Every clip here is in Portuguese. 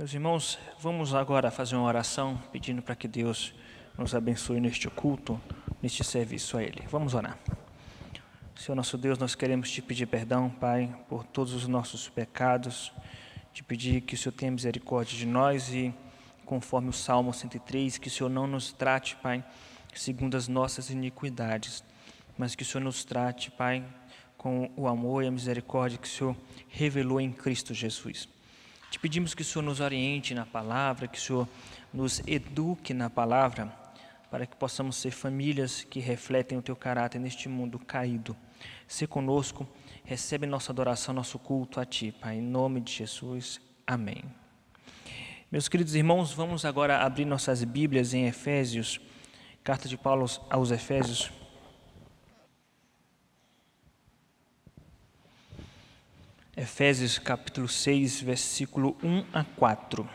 Meus irmãos, vamos agora fazer uma oração pedindo para que Deus nos abençoe neste culto, neste serviço a Ele. Vamos orar. Senhor nosso Deus, nós queremos te pedir perdão, Pai, por todos os nossos pecados, te pedir que o Senhor tenha misericórdia de nós e, conforme o Salmo 103, que o Senhor não nos trate, Pai, segundo as nossas iniquidades, mas que o Senhor nos trate, Pai, com o amor e a misericórdia que o Senhor revelou em Cristo Jesus. Te pedimos que o Senhor nos oriente na palavra, que o Senhor nos eduque na palavra, para que possamos ser famílias que refletem o teu caráter neste mundo caído. Se conosco, recebe nossa adoração, nosso culto a ti, Pai, em nome de Jesus. Amém. Meus queridos irmãos, vamos agora abrir nossas Bíblias em Efésios, carta de Paulo aos Efésios. Efésios capítulo 6, versículo 1 a 4.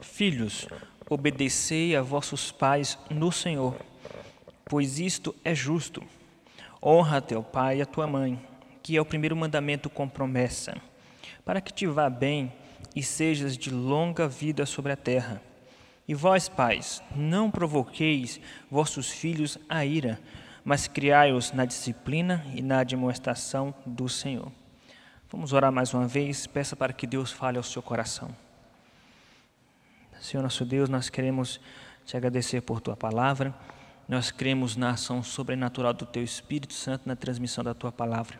Filhos, obedecei a vossos pais no Senhor, pois isto é justo. Honra teu pai e a tua mãe, que é o primeiro mandamento com promessa, para que te vá bem e sejas de longa vida sobre a terra. E vós, pais, não provoqueis vossos filhos a ira, mas criai-os na disciplina e na admoestação do Senhor. Vamos orar mais uma vez, peça para que Deus fale ao seu coração. Senhor nosso Deus, nós queremos te agradecer por tua palavra, nós cremos na ação sobrenatural do teu Espírito Santo na transmissão da tua palavra.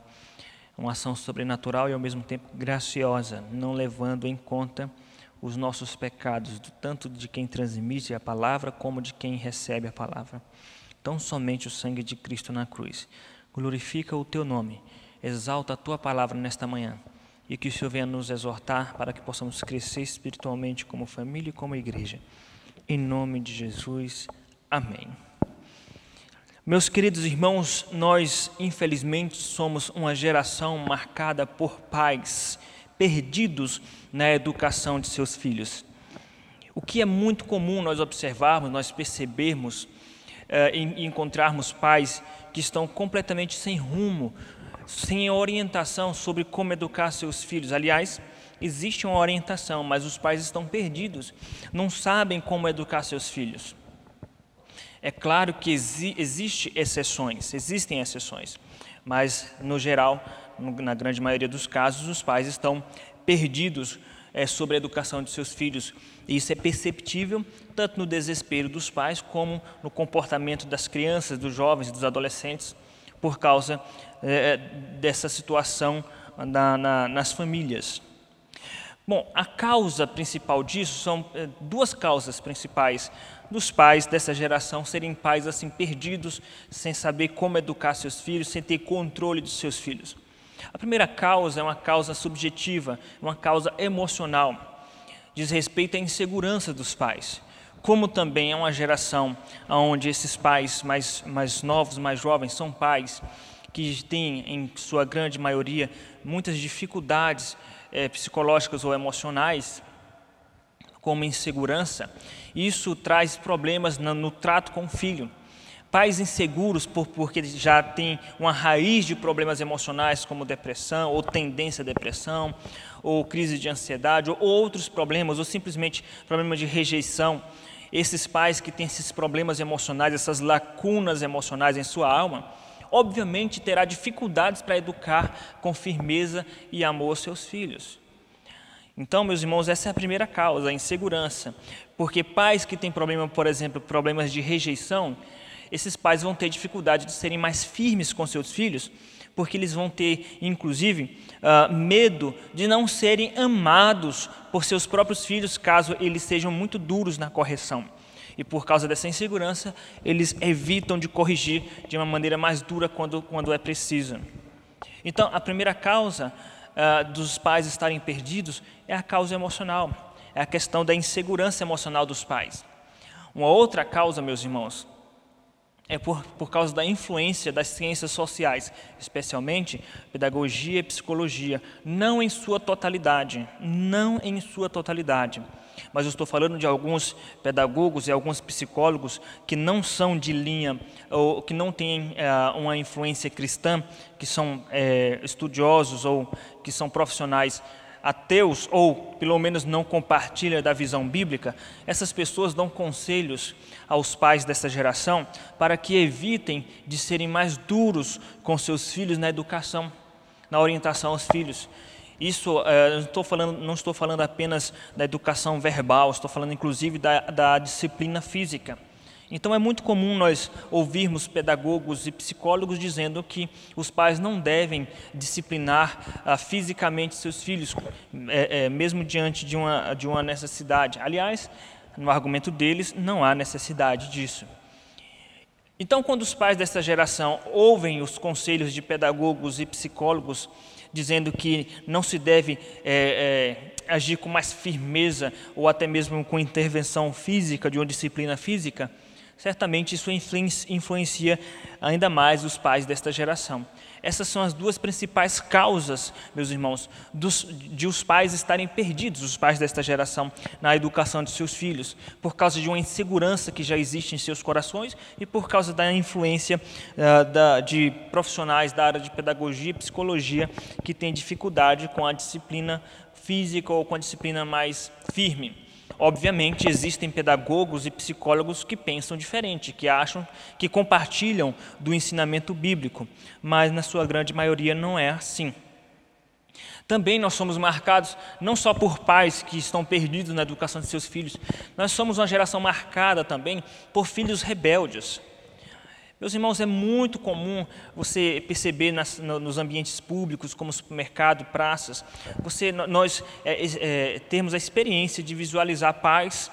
Uma ação sobrenatural e ao mesmo tempo graciosa, não levando em conta os nossos pecados, tanto de quem transmite a palavra como de quem recebe a palavra tão somente o sangue de Cristo na cruz. Glorifica o teu nome, exalta a tua palavra nesta manhã e que o Senhor venha nos exortar para que possamos crescer espiritualmente como família e como igreja. Em nome de Jesus, amém. Meus queridos irmãos, nós infelizmente somos uma geração marcada por pais perdidos na educação de seus filhos. O que é muito comum nós observarmos, nós percebermos, uh, e encontrarmos pais que estão completamente sem rumo, sem orientação sobre como educar seus filhos. Aliás, existe uma orientação, mas os pais estão perdidos, não sabem como educar seus filhos. É claro que exi existe exceções, existem exceções, mas no geral, na grande maioria dos casos, os pais estão perdidos é, sobre a educação de seus filhos. E isso é perceptível tanto no desespero dos pais como no comportamento das crianças, dos jovens, dos adolescentes, por causa é, dessa situação na, na, nas famílias. Bom, a causa principal disso são é, duas causas principais dos pais dessa geração serem pais assim perdidos, sem saber como educar seus filhos, sem ter controle dos seus filhos. A primeira causa é uma causa subjetiva, uma causa emocional. Diz respeito à insegurança dos pais. Como também é uma geração onde esses pais mais, mais novos, mais jovens, são pais que têm, em sua grande maioria, muitas dificuldades é, psicológicas ou emocionais, como insegurança, isso traz problemas no, no trato com o filho. Pais inseguros por, porque já têm uma raiz de problemas emocionais como depressão ou tendência à depressão, ou crise de ansiedade, ou outros problemas, ou simplesmente problemas de rejeição. Esses pais que têm esses problemas emocionais, essas lacunas emocionais em sua alma, obviamente terá dificuldades para educar com firmeza e amor seus filhos. Então, meus irmãos, essa é a primeira causa, a insegurança. Porque pais que têm problema, por exemplo, problemas de rejeição, esses pais vão ter dificuldade de serem mais firmes com seus filhos, porque eles vão ter, inclusive, uh, medo de não serem amados por seus próprios filhos, caso eles sejam muito duros na correção. E por causa dessa insegurança, eles evitam de corrigir de uma maneira mais dura quando, quando é preciso. Então, a primeira causa uh, dos pais estarem perdidos é a causa emocional, é a questão da insegurança emocional dos pais. Uma outra causa, meus irmãos, é por, por causa da influência das ciências sociais, especialmente pedagogia e psicologia, não em sua totalidade, não em sua totalidade. Mas eu estou falando de alguns pedagogos e alguns psicólogos que não são de linha, ou que não têm é, uma influência cristã, que são é, estudiosos ou que são profissionais ateus ou pelo menos não compartilham da visão bíblica, essas pessoas dão conselhos aos pais dessa geração para que evitem de serem mais duros com seus filhos na educação, na orientação aos filhos. Isso, é, não, estou falando, não estou falando apenas da educação verbal, estou falando inclusive da, da disciplina física. Então é muito comum nós ouvirmos pedagogos e psicólogos dizendo que os pais não devem disciplinar ah, fisicamente seus filhos, é, é, mesmo diante de uma, de uma necessidade. Aliás, no argumento deles, não há necessidade disso. Então, quando os pais dessa geração ouvem os conselhos de pedagogos e psicólogos dizendo que não se deve é, é, agir com mais firmeza ou até mesmo com intervenção física, de uma disciplina física, certamente isso influencia ainda mais os pais desta geração. Essas são as duas principais causas, meus irmãos, dos, de os pais estarem perdidos, os pais desta geração, na educação de seus filhos, por causa de uma insegurança que já existe em seus corações e por causa da influência uh, da, de profissionais da área de pedagogia e psicologia que têm dificuldade com a disciplina física ou com a disciplina mais firme. Obviamente, existem pedagogos e psicólogos que pensam diferente, que acham, que compartilham do ensinamento bíblico, mas na sua grande maioria não é assim. Também nós somos marcados não só por pais que estão perdidos na educação de seus filhos, nós somos uma geração marcada também por filhos rebeldes. Meus irmãos, é muito comum você perceber nas, nos ambientes públicos, como supermercado, praças, você, nós é, é, termos a experiência de visualizar pais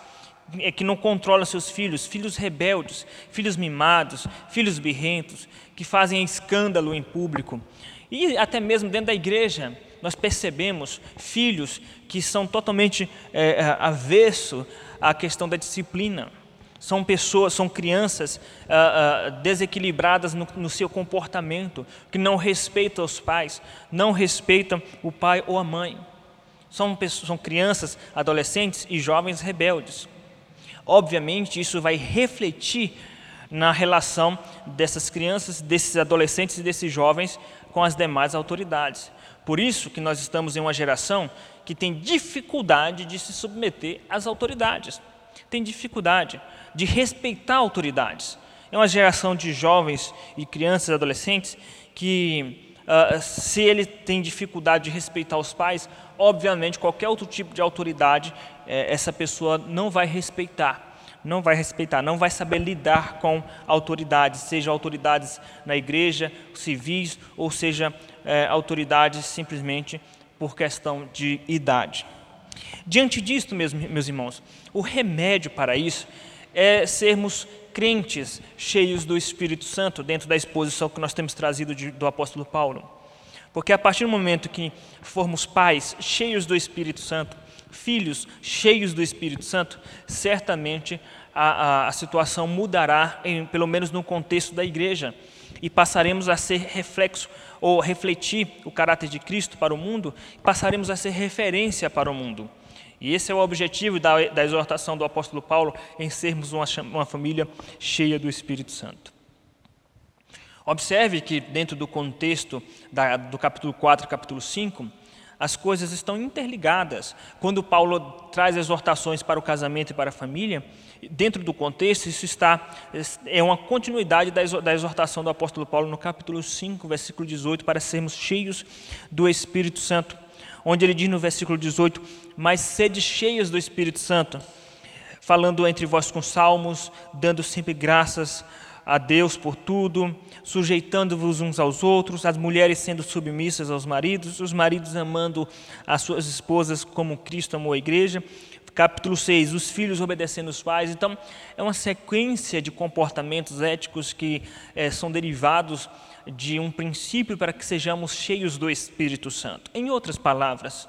é, que não controlam seus filhos, filhos rebeldes, filhos mimados, filhos birrentos, que fazem escândalo em público. E até mesmo dentro da igreja, nós percebemos filhos que são totalmente é, avesso à questão da disciplina são pessoas, são crianças ah, ah, desequilibradas no, no, seu comportamento, que não respeitam os pais, não respeitam o pai ou a mãe. São, pessoas, são crianças, adolescentes e jovens rebeldes. Obviamente, isso vai refletir na relação dessas crianças, desses adolescentes e desses jovens com as demais autoridades. Por isso que nós estamos em uma geração que tem dificuldade de se submeter às autoridades. Tem dificuldade de respeitar autoridades. É uma geração de jovens e crianças e adolescentes que, uh, se ele tem dificuldade de respeitar os pais, obviamente qualquer outro tipo de autoridade, eh, essa pessoa não vai respeitar não vai respeitar, não vai saber lidar com autoridades, seja autoridades na igreja, civis, ou seja, eh, autoridades simplesmente por questão de idade. Diante disto, meus, meus irmãos, o remédio para isso é sermos crentes cheios do Espírito Santo, dentro da exposição que nós temos trazido de, do apóstolo Paulo. Porque a partir do momento que formos pais cheios do Espírito Santo, filhos cheios do Espírito Santo, certamente a, a, a situação mudará, em, pelo menos no contexto da igreja, e passaremos a ser reflexo ou refletir o caráter de Cristo para o mundo, passaremos a ser referência para o mundo. E esse é o objetivo da, da exortação do apóstolo Paulo em sermos uma, uma família cheia do Espírito Santo. Observe que, dentro do contexto da, do capítulo 4 e capítulo 5, as coisas estão interligadas. Quando Paulo traz exortações para o casamento e para a família, dentro do contexto, isso está é uma continuidade da exortação do apóstolo Paulo no capítulo 5, versículo 18, para sermos cheios do Espírito Santo onde ele diz no versículo 18: Mas sede cheios do Espírito Santo, falando entre vós com salmos, dando sempre graças a Deus por tudo, sujeitando-vos uns aos outros, as mulheres sendo submissas aos maridos, os maridos amando as suas esposas como Cristo amou a igreja. Capítulo 6, os filhos obedecendo os pais. Então, é uma sequência de comportamentos éticos que é, são derivados de um princípio para que sejamos cheios do Espírito Santo. Em outras palavras,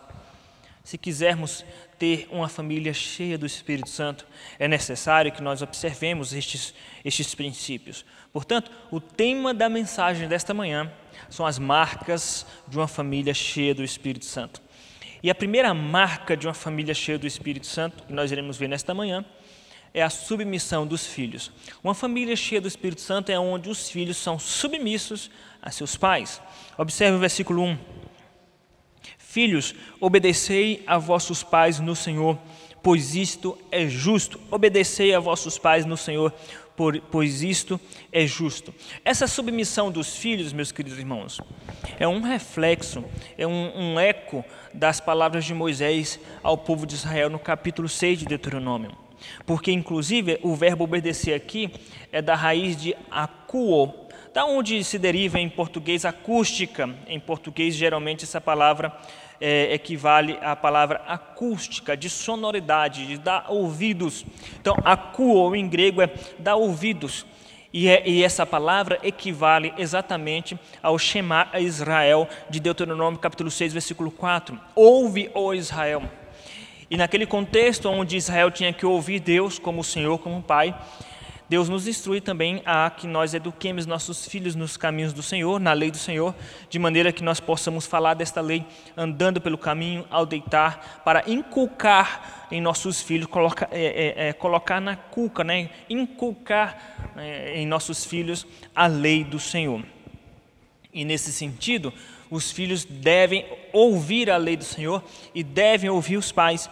se quisermos ter uma família cheia do Espírito Santo, é necessário que nós observemos estes, estes princípios. Portanto, o tema da mensagem desta manhã são as marcas de uma família cheia do Espírito Santo. E a primeira marca de uma família cheia do Espírito Santo, que nós iremos ver nesta manhã, é a submissão dos filhos. Uma família cheia do Espírito Santo é onde os filhos são submissos a seus pais. Observe o versículo 1. Filhos, obedecei a vossos pais no Senhor, pois isto é justo. Obedecei a vossos pais no Senhor, pois isto é justo. Essa submissão dos filhos, meus queridos irmãos, é um reflexo, é um, um eco das palavras de Moisés ao povo de Israel no capítulo 6 de Deuteronômio. Porque, inclusive, o verbo obedecer aqui é da raiz de acuo, da onde se deriva em português acústica. Em português, geralmente, essa palavra é, equivale à palavra acústica, de sonoridade, de dar ouvidos. Então, acuo em grego é dar ouvidos. E, é, e, essa palavra equivale exatamente ao Shema Israel de Deuteronômio capítulo 6, versículo 4. Ouve, ó Israel. E naquele contexto onde Israel tinha que ouvir Deus como Senhor, como Pai, Deus nos instrui também a que nós eduquemos nossos filhos nos caminhos do Senhor, na lei do Senhor, de maneira que nós possamos falar desta lei andando pelo caminho ao deitar, para inculcar em nossos filhos, colocar, é, é, é, colocar na cuca, né? inculcar é, em nossos filhos a lei do Senhor. E nesse sentido, os filhos devem ouvir a lei do Senhor e devem ouvir os pais,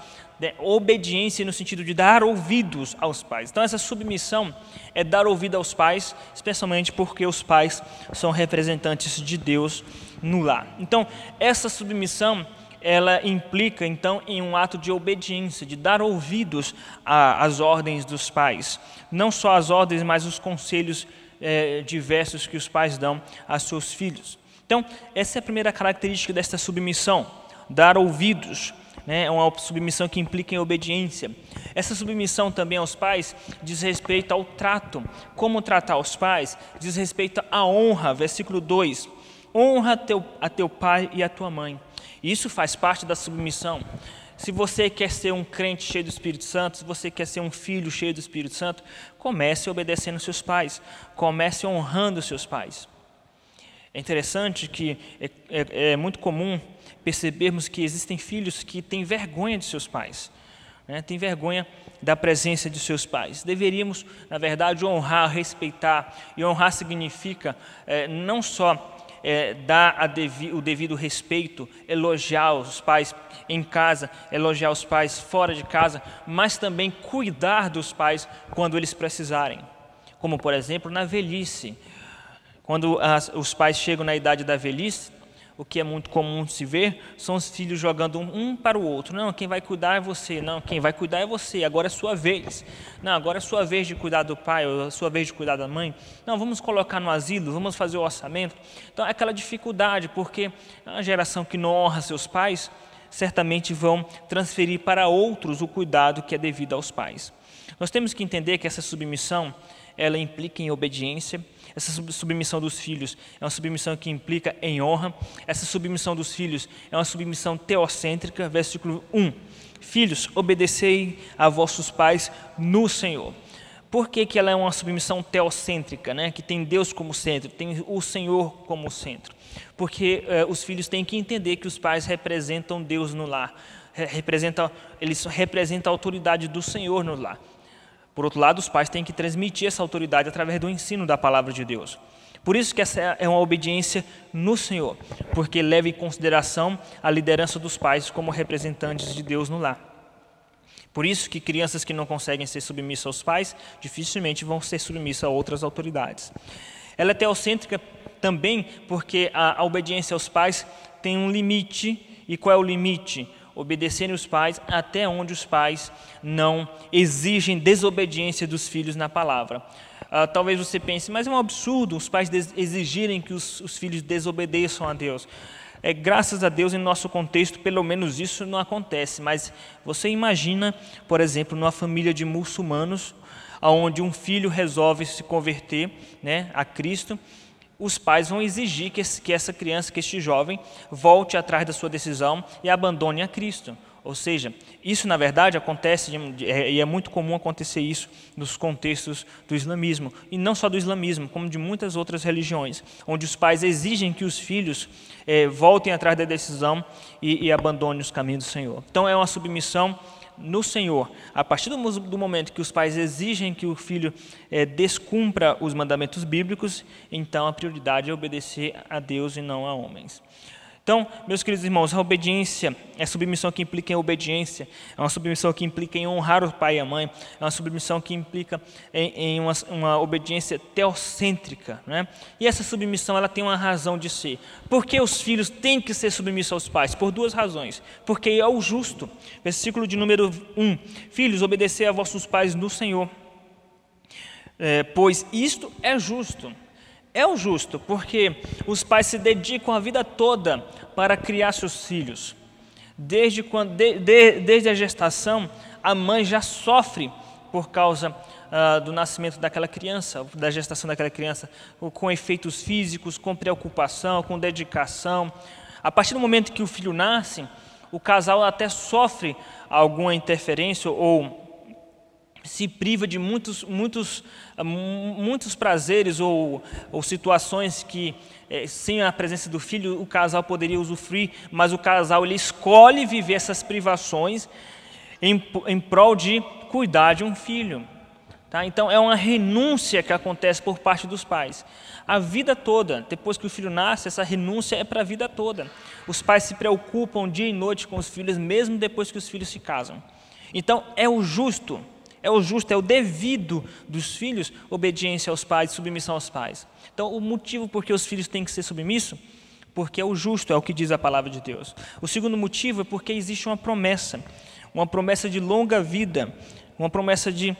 obediência no sentido de dar ouvidos aos pais. Então, essa submissão é dar ouvido aos pais, especialmente porque os pais são representantes de Deus no lar. Então, essa submissão ela implica então em um ato de obediência, de dar ouvidos às ordens dos pais, não só as ordens, mas os conselhos eh, diversos que os pais dão a seus filhos. Então, essa é a primeira característica desta submissão, dar ouvidos né, é uma submissão que implica em obediência. Essa submissão também aos pais diz respeito ao trato. Como tratar os pais? Diz respeito à honra, versículo 2. Honra teu, a teu pai e a tua mãe. Isso faz parte da submissão. Se você quer ser um crente cheio do Espírito Santo, se você quer ser um filho cheio do Espírito Santo, comece obedecendo seus pais, comece honrando seus pais. É interessante que é, é, é muito comum percebermos que existem filhos que têm vergonha de seus pais, né? têm vergonha da presença de seus pais. Deveríamos, na verdade, honrar, respeitar, e honrar significa é, não só é, dar devi, o devido respeito, elogiar os pais em casa, elogiar os pais fora de casa, mas também cuidar dos pais quando eles precisarem, como por exemplo na velhice. Quando as, os pais chegam na idade da velhice, o que é muito comum se ver são os filhos jogando um para o outro. Não, quem vai cuidar é você. Não, quem vai cuidar é você. Agora é sua vez. Não, agora é sua vez de cuidar do pai, ou é sua vez de cuidar da mãe. Não, vamos colocar no asilo, vamos fazer o orçamento. Então é aquela dificuldade, porque a geração que não honra seus pais certamente vão transferir para outros o cuidado que é devido aos pais. Nós temos que entender que essa submissão ela implica em obediência, essa submissão dos filhos é uma submissão que implica em honra. Essa submissão dos filhos é uma submissão teocêntrica. Versículo 1. Filhos, obedecei a vossos pais no Senhor. Por que, que ela é uma submissão teocêntrica, né? que tem Deus como centro, tem o Senhor como centro? Porque eh, os filhos têm que entender que os pais representam Deus no lar, representam, eles representam a autoridade do Senhor no lar. Por outro lado, os pais têm que transmitir essa autoridade através do ensino da palavra de Deus. Por isso que essa é uma obediência no Senhor, porque leva em consideração a liderança dos pais como representantes de Deus no lar. Por isso que crianças que não conseguem ser submissas aos pais, dificilmente vão ser submissas a outras autoridades. Ela é teocêntrica também porque a, obediência aos pais tem um limite. E qual é o limite? Obedecerem os pais até onde os pais não exigem desobediência dos filhos na palavra. Uh, talvez você pense, mas é um absurdo os pais exigirem que os, os filhos desobedeçam a Deus. É, graças a Deus, em nosso contexto, pelo menos isso não acontece. Mas você imagina, por exemplo, numa família de muçulmanos, onde um filho resolve se converter né, a Cristo os pais vão exigir que, essa criança, que este jovem, volte atrás da sua decisão e abandone a Cristo. Ou seja, isso na verdade acontece é, e é muito comum acontecer isso nos contextos do islamismo e não só do islamismo, como de muitas outras religiões, onde os pais exigem que os filhos é, voltem atrás da decisão e, e abandonem os caminhos do Senhor. Então é uma submissão no Senhor. A partir do, momento que os pais exigem que o filho é, descumpra os mandamentos bíblicos, então a prioridade é obedecer a Deus e não a homens. Então, meus queridos irmãos, a obediência é submissão que implica em obediência, é uma submissão que implica em honrar o pai e a mãe, é uma submissão que implica em, em uma, uma, obediência teocêntrica. Né? E essa submissão ela tem uma razão de ser. Por que os filhos têm que ser submissos aos pais? Por duas razões. Porque é o justo. Versículo de número 1. Filhos, obedecer a vossos pais no Senhor, é, pois isto é justo é o justo, porque os pais se dedicam a vida toda para criar seus filhos. Desde, quando, de, de, desde a gestação, a mãe já sofre por causa uh, do nascimento daquela criança, da gestação daquela criança, com efeitos físicos, com preocupação, com dedicação. A partir do momento que o filho nasce, o casal até sofre alguma interferência ou se priva de muitos, muitos, muitos prazeres ou, ou situações que, é, sem a presença do filho, o casal poderia usufruir, mas o casal ele escolhe viver essas privações em, em prol de cuidar de um filho. Tá? Então, é uma renúncia que acontece por parte dos pais. A vida toda, depois que o filho nasce, essa renúncia é para a vida toda. Os pais se preocupam dia e noite com os filhos, mesmo depois que os filhos se casam. Então, é o justo é o justo, é o devido dos filhos, obediência aos pais, submissão aos pais. Então, o motivo por que os filhos têm que ser submissos? Porque é o justo, é o que diz a palavra de Deus. O segundo motivo é porque existe uma promessa, uma promessa de longa vida, uma promessa de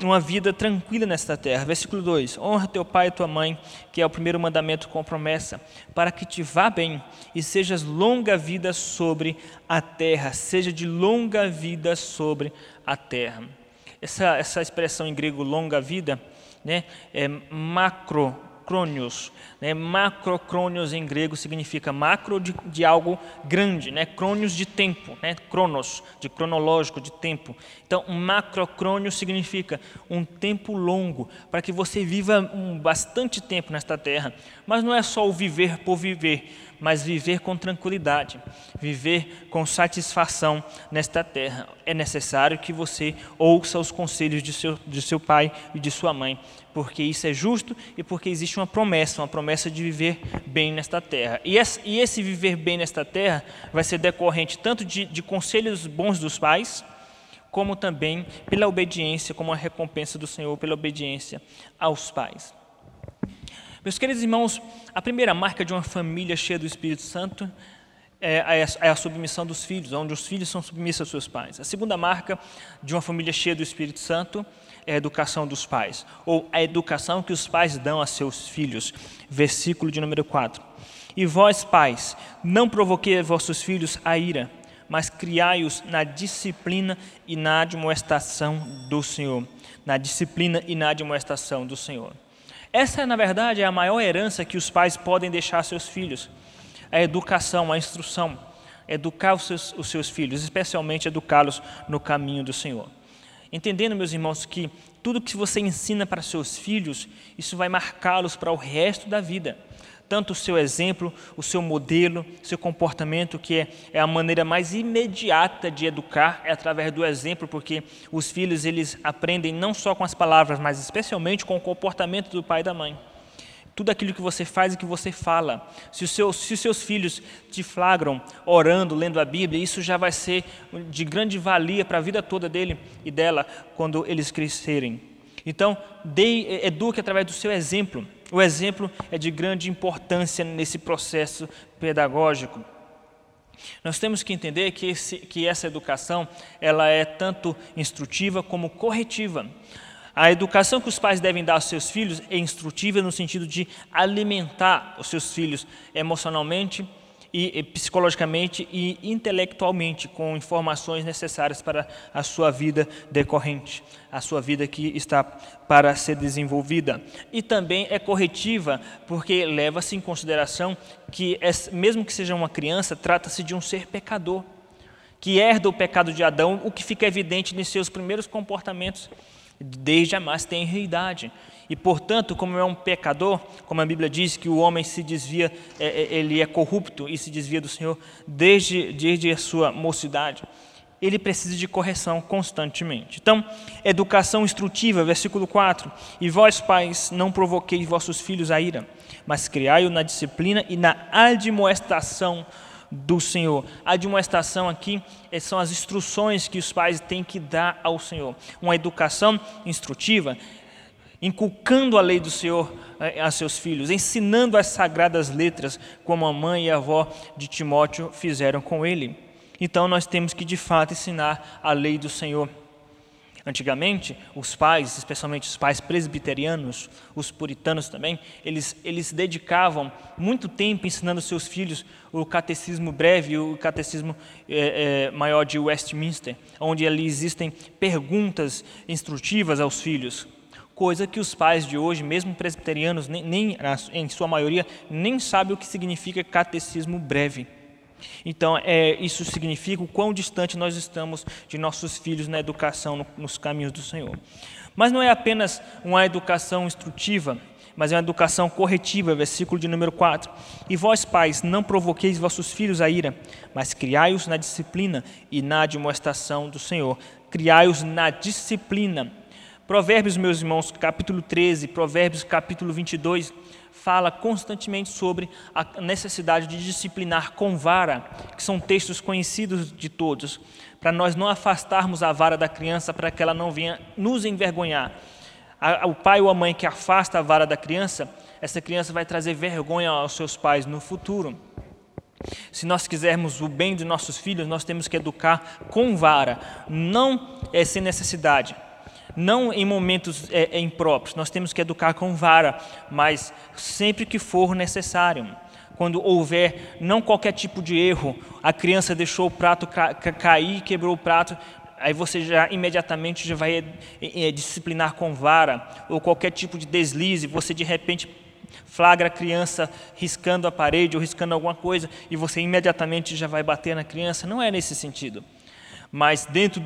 uma vida tranquila nesta terra. Versículo 2: Honra teu pai e tua mãe, que é o primeiro mandamento com promessa, para que te vá bem e sejas longa vida sobre a terra, seja de longa vida sobre a terra. Essa, essa expressão em grego longa vida né, é macro crônios. Né? Macrocrônios em grego significa macro de, de algo grande, né? crônios de tempo, né? cronos, de cronológico, de tempo. Então, macrocrônio significa um tempo longo, para que você viva um, bastante tempo nesta terra. Mas não é só o viver por viver, mas viver com tranquilidade, viver com satisfação nesta terra. É necessário que você ouça os conselhos de seu, de seu pai e de sua mãe, porque isso é justo e porque existe uma promessa, uma promessa de viver bem nesta terra. E esse, viver bem nesta terra vai ser decorrente tanto de, de conselhos bons dos pais, como também pela obediência, como a recompensa do Senhor pela obediência aos pais. Meus queridos irmãos, a primeira marca de uma família cheia do Espírito Santo é a, é a submissão dos filhos, onde os filhos são submissos aos seus pais. A segunda marca de uma família cheia do Espírito Santo é a educação dos pais, ou a educação que os pais dão a seus filhos. Versículo de número 4. E vós, pais, não provoquei vossos filhos a ira, mas criai-os na disciplina e na admoestação do Senhor. Na disciplina e na admoestação do Senhor. Essa, na verdade, é a maior herança que os pais podem deixar a seus filhos: a educação, a instrução. Educar os seus, os seus filhos, especialmente educá-los no caminho do Senhor. Entendendo, meus irmãos, que tudo que você ensina para seus filhos, isso vai marcá-los para o resto da vida tanto o seu exemplo, o seu modelo, seu comportamento, que é, é a maneira mais imediata de educar, é através do exemplo, porque os filhos eles aprendem não só com as palavras, mas especialmente com o comportamento do pai e da mãe. Tudo aquilo que você faz e que você fala. Se os, seus, se os seus filhos te flagram orando, lendo a Bíblia, isso já vai ser de grande valia para a vida toda dele e dela quando eles crescerem. Então, dê, eduque através do seu exemplo. O exemplo é de grande importância nesse processo pedagógico. Nós temos que entender que, esse, que essa educação ela é tanto instrutiva como corretiva. A educação que os pais devem dar aos seus filhos é instrutiva no sentido de alimentar os seus filhos emocionalmente, e, psicologicamente e intelectualmente com informações necessárias para a sua vida decorrente, a sua vida que está para ser desenvolvida. E também é corretiva porque leva-se em consideração que mesmo que seja uma criança, trata-se de um ser pecador que herda o pecado de Adão, o que fica evidente nos seus primeiros comportamentos desde a mais tenra idade. E, portanto, como é um pecador, como a Bíblia diz que o homem se desvia, é, é, ele é corrupto e se desvia do Senhor desde, desde a sua mocidade, ele precisa de correção constantemente. Então, educação instrutiva, versículo 4: E vós, pais, não provoqueis vossos filhos a ira, mas criai-o na disciplina e na admoestação do Senhor. A admoestação aqui eh, são as instruções que os pais têm que dar ao Senhor. Uma educação instrutiva, inculcando a lei do Senhor eh, a seus filhos, ensinando as sagradas letras, como a mãe e a avó de Timóteo fizeram com ele. Então nós temos que de fato ensinar a lei do Senhor. Antigamente, os pais, especialmente os pais presbiterianos, os puritanos também, eles, eles dedicavam muito tempo ensinando seus filhos o catecismo breve, o catecismo é, é, maior de Westminster, onde ali existem perguntas instrutivas aos filhos, coisa que os pais de hoje, mesmo presbiterianos, nem, nem em sua maioria, nem sabem o que significa catecismo breve. Então, é, isso significa o quão distante nós estamos de nossos filhos na educação, no, nos caminhos do Senhor. Mas não é apenas uma educação instrutiva, mas é uma educação corretiva, versículo de número 4. E vós, pais, não provoqueis vossos filhos a ira, mas criai-os na disciplina e na admoestação do Senhor. Criai-os na disciplina. Provérbios, meus irmãos, capítulo 13, Provérbios, capítulo 22, fala constantemente sobre a necessidade de disciplinar com vara, que são textos conhecidos de todos, para nós não afastarmos a vara da criança para que ela não venha nos envergonhar. O pai ou a mãe que afasta a vara da criança, essa criança vai trazer vergonha aos seus pais no futuro. Se nós quisermos o bem de nossos filhos, nós temos que educar com vara, não é sem necessidade não em momentos é, é, impróprios. Nós temos que educar com vara, mas sempre que for necessário. Quando houver não qualquer tipo de erro, a criança deixou o prato ca cair, quebrou o prato, aí você já imediatamente já vai é, é, disciplinar com vara, ou qualquer tipo de deslize, você de repente flagra a criança riscando a parede ou riscando alguma coisa e você imediatamente já vai bater na criança. Não é nesse sentido mas dentro,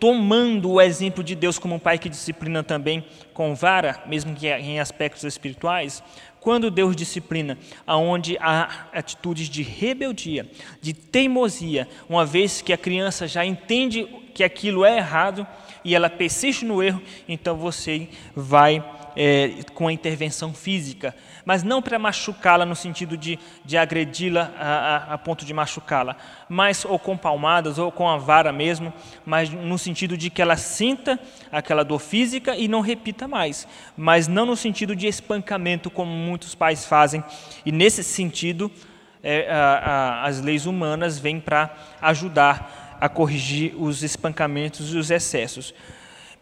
tomando o exemplo de Deus como um pai que disciplina também com vara, mesmo que em aspectos espirituais, quando Deus disciplina, aonde há atitudes de rebeldia, de teimosia, uma vez que a criança já entende que aquilo é errado e ela persiste no erro, então você vai é, com a intervenção física, mas não para machucá-la no sentido de, de agredi-la a, a, a, ponto de machucá-la, mas ou com palmadas ou com a vara mesmo, mas no sentido de que ela sinta aquela dor física e não repita mais, mas não no sentido de espancamento como muitos pais fazem, e nesse sentido é, a, as leis humanas vêm para ajudar a corrigir os espancamentos e os excessos.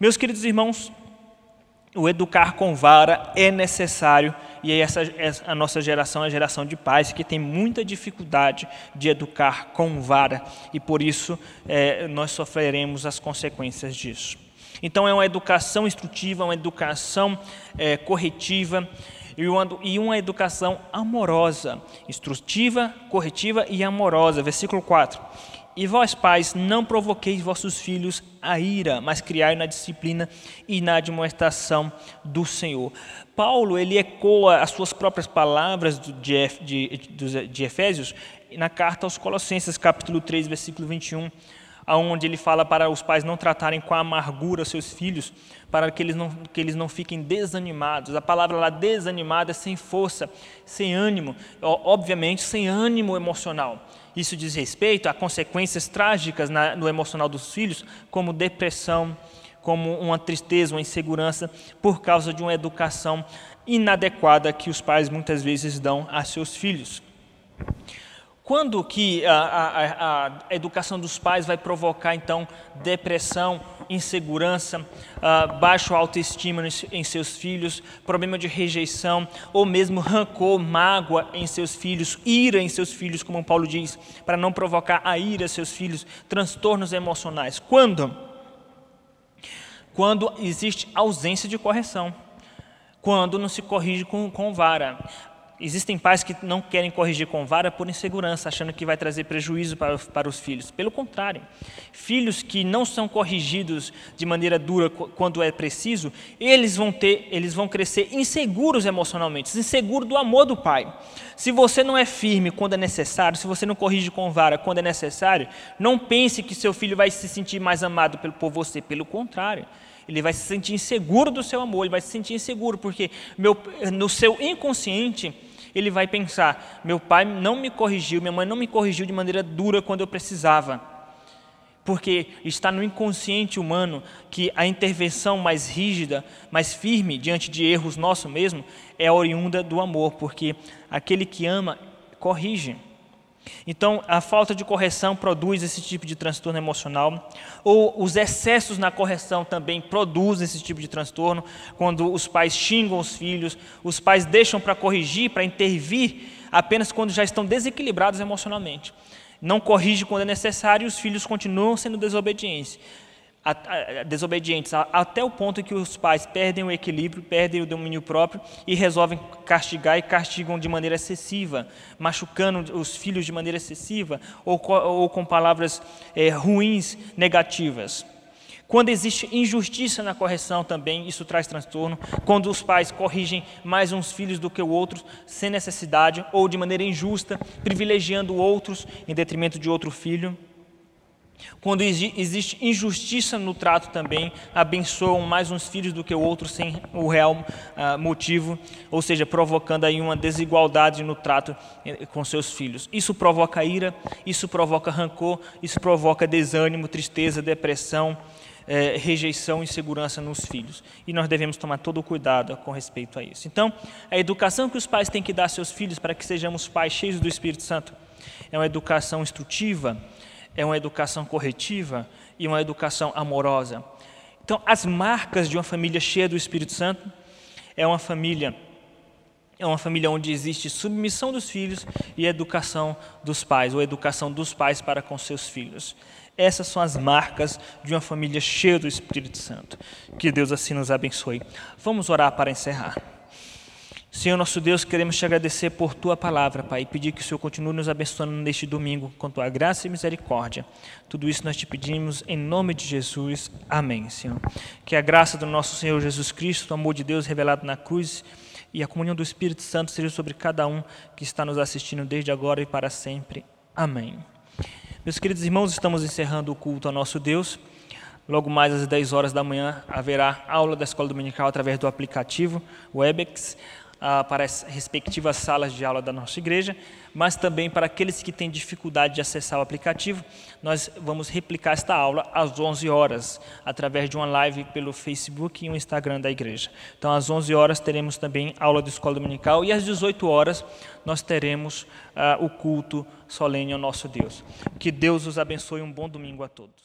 Meus queridos irmãos, o educar com vara é necessário e essa, essa, a nossa geração é a geração de pais que tem muita dificuldade de educar com vara e por isso é, nós sofreremos as consequências disso. Então é uma educação instrutiva, uma educação é, corretiva e uma, e uma educação amorosa, instrutiva, corretiva e amorosa. Versículo 4. E vós, pais, não provoqueis vossos filhos a ira, mas criai na disciplina e na admoestação do Senhor. Paulo, ele ecoa as suas próprias palavras de, de, de Efésios na carta aos Colossenses, capítulo 3, versículo 21, onde ele fala para os pais não tratarem com amargura seus filhos, para que eles não, que eles não fiquem desanimados. A palavra lá desanimada é sem força, sem ânimo, obviamente sem ânimo emocional. Isso diz respeito a consequências trágicas na, no emocional dos filhos, como depressão, como uma tristeza, uma insegurança, por causa de uma educação inadequada que os pais muitas vezes dão a seus filhos. Quando que a, a, a, educação dos pais vai provocar então depressão, insegurança, uh, baixo autoestima em seus filhos, problema de rejeição, ou mesmo rancor, mágoa em seus filhos, ira em seus filhos, como Paulo diz, para não provocar a ira em seus filhos, transtornos emocionais. Quando? Quando existe ausência de correção, quando não se corrige com, com vara Existem pais que não querem corrigir com vara por insegurança, achando que vai trazer prejuízo para, para os filhos. Pelo contrário, filhos que não são corrigidos de maneira dura quando é preciso, eles vão ter, eles vão crescer inseguros emocionalmente, inseguros do amor do pai. Se você não é firme quando é necessário, se você não corrige com vara quando é necessário, não pense que seu filho vai se sentir mais amado por você. Pelo contrário, ele vai se sentir inseguro do seu amor, ele vai se sentir inseguro, porque meu, no seu inconsciente ele vai pensar: meu pai não me corrigiu, minha mãe não me corrigiu de maneira dura quando eu precisava. Porque está no inconsciente humano que a intervenção mais rígida, mais firme diante de erros nosso mesmo, é oriunda do amor, porque aquele que ama corrige. Então, a falta de correção produz esse tipo de transtorno emocional, ou os excessos na correção também produzem esse tipo de transtorno, quando os pais xingam os filhos, os pais deixam para corrigir, para intervir, apenas quando já estão desequilibrados emocionalmente. Não corrige quando é necessário e os filhos continuam sendo desobedientes desobedientes, até o ponto que os pais perdem o equilíbrio, perdem o domínio próprio e resolvem castigar e castigam de maneira excessiva, machucando os filhos de maneira excessiva ou, ou com palavras é, ruins, negativas. Quando existe injustiça na correção também, isso traz transtorno. Quando os pais corrigem mais uns filhos do que outros, sem necessidade ou de maneira injusta, privilegiando outros em detrimento de outro filho. Quando existe injustiça no trato também, abençoam mais uns filhos do que o outro sem o real uh, motivo, ou seja, provocando aí uma desigualdade no trato eh, com seus filhos. Isso provoca ira, isso provoca rancor, isso provoca desânimo, tristeza, depressão, eh, rejeição e insegurança nos filhos. E nós devemos tomar todo o cuidado com respeito a isso. Então, a educação que os pais têm que dar a seus filhos para que sejamos pais cheios do Espírito Santo é uma educação instrutiva, é uma educação corretiva e uma educação amorosa. Então, as marcas de uma família cheia do Espírito Santo é uma família é uma família onde existe submissão dos filhos e educação dos pais, ou educação dos pais para com seus filhos. Essas são as marcas de uma família cheia do Espírito Santo. Que Deus assim nos abençoe. Vamos orar para encerrar. Senhor nosso Deus, queremos te agradecer por tua palavra, Pai, e pedir que o Senhor continue nos abençoando neste domingo com tua graça e misericórdia. Tudo isso nós te pedimos em nome de Jesus. Amém, Senhor. Que a graça do nosso Senhor Jesus Cristo, o amor de Deus revelado na cruz e a comunhão do Espírito Santo seja sobre cada um que está nos assistindo desde agora e para sempre. Amém. Meus queridos irmãos, estamos encerrando o culto ao nosso Deus. Logo mais às 10 horas da manhã haverá aula da escola dominical através do aplicativo Webex ah, para as respectivas salas de aula da nossa igreja, mas também para aqueles que têm dificuldade de acessar o aplicativo, nós vamos replicar esta aula às 11 horas, através de uma live pelo Facebook e o Instagram da igreja. Então, às 11 horas teremos também aula de escola dominical e às 18 horas nós teremos ah, o culto solene ao nosso Deus. Que Deus os abençoe um bom domingo a todos.